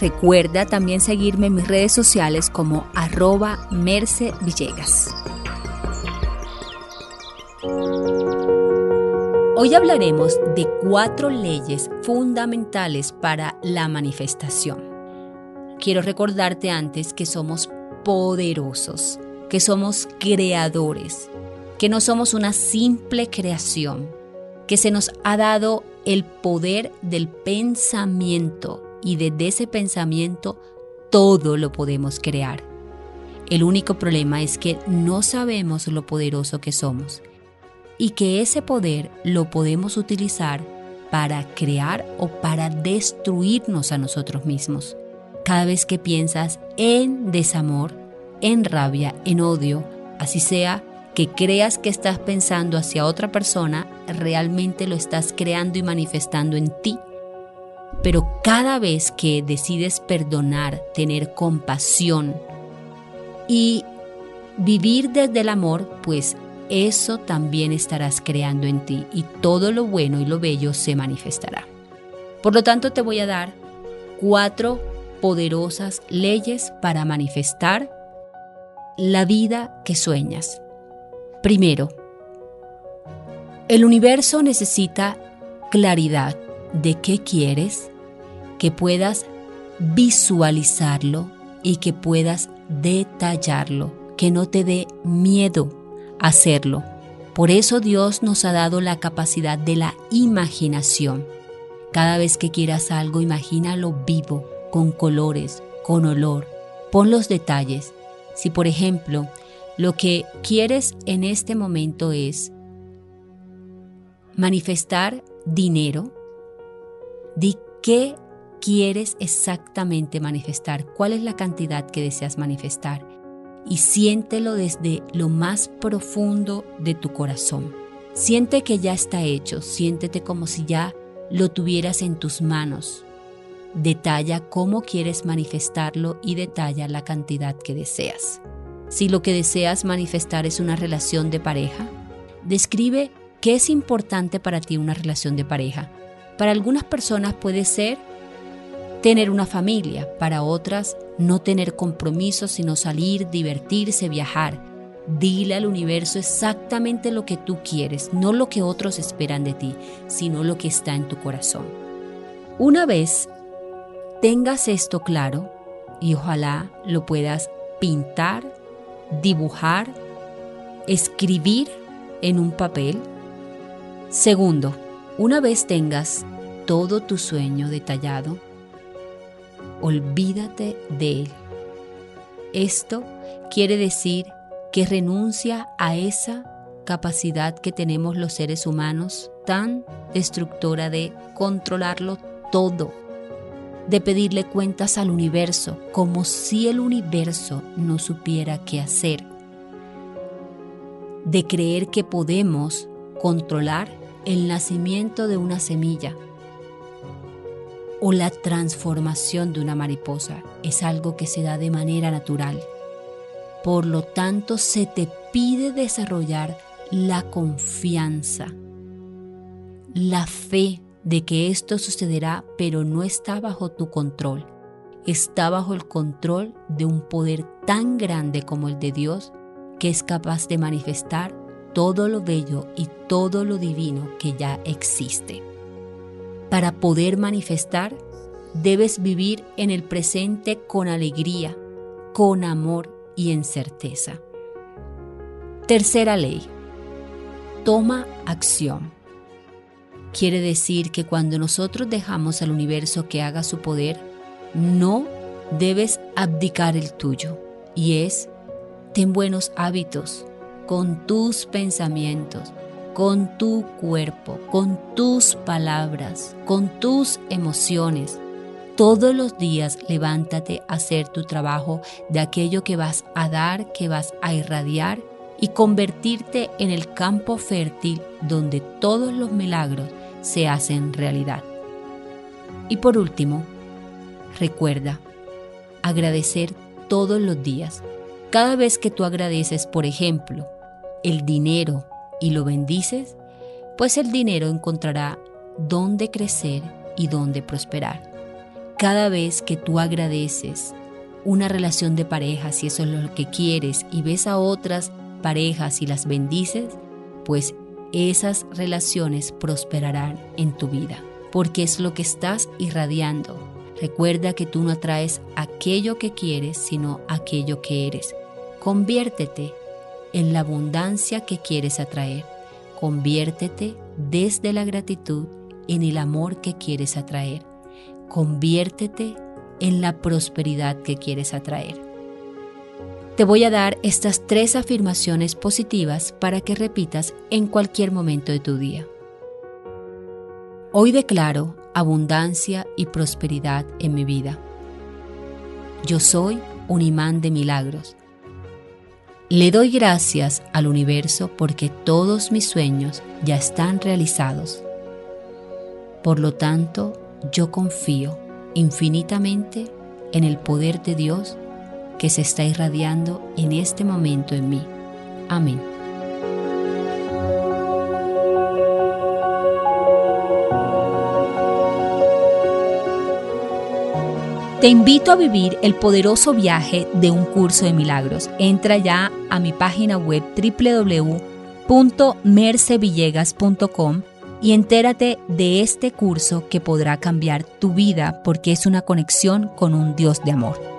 Recuerda también seguirme en mis redes sociales como arroba Merce Villegas. Hoy hablaremos de cuatro leyes fundamentales para la manifestación. Quiero recordarte antes que somos poderosos, que somos creadores, que no somos una simple creación, que se nos ha dado el poder del pensamiento y desde ese pensamiento todo lo podemos crear. El único problema es que no sabemos lo poderoso que somos y que ese poder lo podemos utilizar para crear o para destruirnos a nosotros mismos. Cada vez que piensas en desamor, en rabia, en odio, así sea que creas que estás pensando hacia otra persona, realmente lo estás creando y manifestando en ti pero cada vez que decides perdonar, tener compasión y vivir desde el amor, pues eso también estarás creando en ti y todo lo bueno y lo bello se manifestará. Por lo tanto, te voy a dar cuatro poderosas leyes para manifestar la vida que sueñas. Primero, el universo necesita claridad de qué quieres, que puedas visualizarlo y que puedas detallarlo, que no te dé miedo hacerlo. Por eso Dios nos ha dado la capacidad de la imaginación. Cada vez que quieras algo, imagínalo vivo, con colores, con olor. Pon los detalles. Si por ejemplo lo que quieres en este momento es manifestar dinero, di qué quieres exactamente manifestar, cuál es la cantidad que deseas manifestar y siéntelo desde lo más profundo de tu corazón. Siente que ya está hecho, siéntete como si ya lo tuvieras en tus manos. Detalla cómo quieres manifestarlo y detalla la cantidad que deseas. Si lo que deseas manifestar es una relación de pareja, describe qué es importante para ti una relación de pareja. Para algunas personas puede ser tener una familia, para otras no tener compromisos, sino salir, divertirse, viajar. Dile al universo exactamente lo que tú quieres, no lo que otros esperan de ti, sino lo que está en tu corazón. Una vez tengas esto claro, y ojalá lo puedas pintar, dibujar, escribir en un papel. Segundo, una vez tengas todo tu sueño detallado, olvídate de él. Esto quiere decir que renuncia a esa capacidad que tenemos los seres humanos tan destructora de controlarlo todo, de pedirle cuentas al universo como si el universo no supiera qué hacer, de creer que podemos controlar el nacimiento de una semilla o la transformación de una mariposa es algo que se da de manera natural. Por lo tanto, se te pide desarrollar la confianza, la fe de que esto sucederá, pero no está bajo tu control. Está bajo el control de un poder tan grande como el de Dios que es capaz de manifestar todo lo bello y todo lo divino que ya existe. Para poder manifestar, debes vivir en el presente con alegría, con amor y en certeza. Tercera ley. Toma acción. Quiere decir que cuando nosotros dejamos al universo que haga su poder, no debes abdicar el tuyo. Y es, ten buenos hábitos con tus pensamientos, con tu cuerpo, con tus palabras, con tus emociones. Todos los días levántate a hacer tu trabajo de aquello que vas a dar, que vas a irradiar y convertirte en el campo fértil donde todos los milagros se hacen realidad. Y por último, recuerda agradecer todos los días. Cada vez que tú agradeces, por ejemplo, el dinero y lo bendices, pues el dinero encontrará dónde crecer y dónde prosperar. Cada vez que tú agradeces una relación de pareja, si eso es lo que quieres, y ves a otras parejas y las bendices, pues esas relaciones prosperarán en tu vida, porque es lo que estás irradiando. Recuerda que tú no atraes aquello que quieres, sino aquello que eres. Conviértete en la abundancia que quieres atraer. Conviértete desde la gratitud en el amor que quieres atraer. Conviértete en la prosperidad que quieres atraer. Te voy a dar estas tres afirmaciones positivas para que repitas en cualquier momento de tu día. Hoy declaro abundancia y prosperidad en mi vida. Yo soy un imán de milagros le doy gracias al universo porque todos mis sueños ya están realizados. Por lo tanto, yo confío infinitamente en el poder de Dios que se está irradiando en este momento en mí. Amén. Te invito a vivir el poderoso viaje de un curso de milagros. Entra ya a mi página web www.mercevillegas.com y entérate de este curso que podrá cambiar tu vida porque es una conexión con un Dios de amor.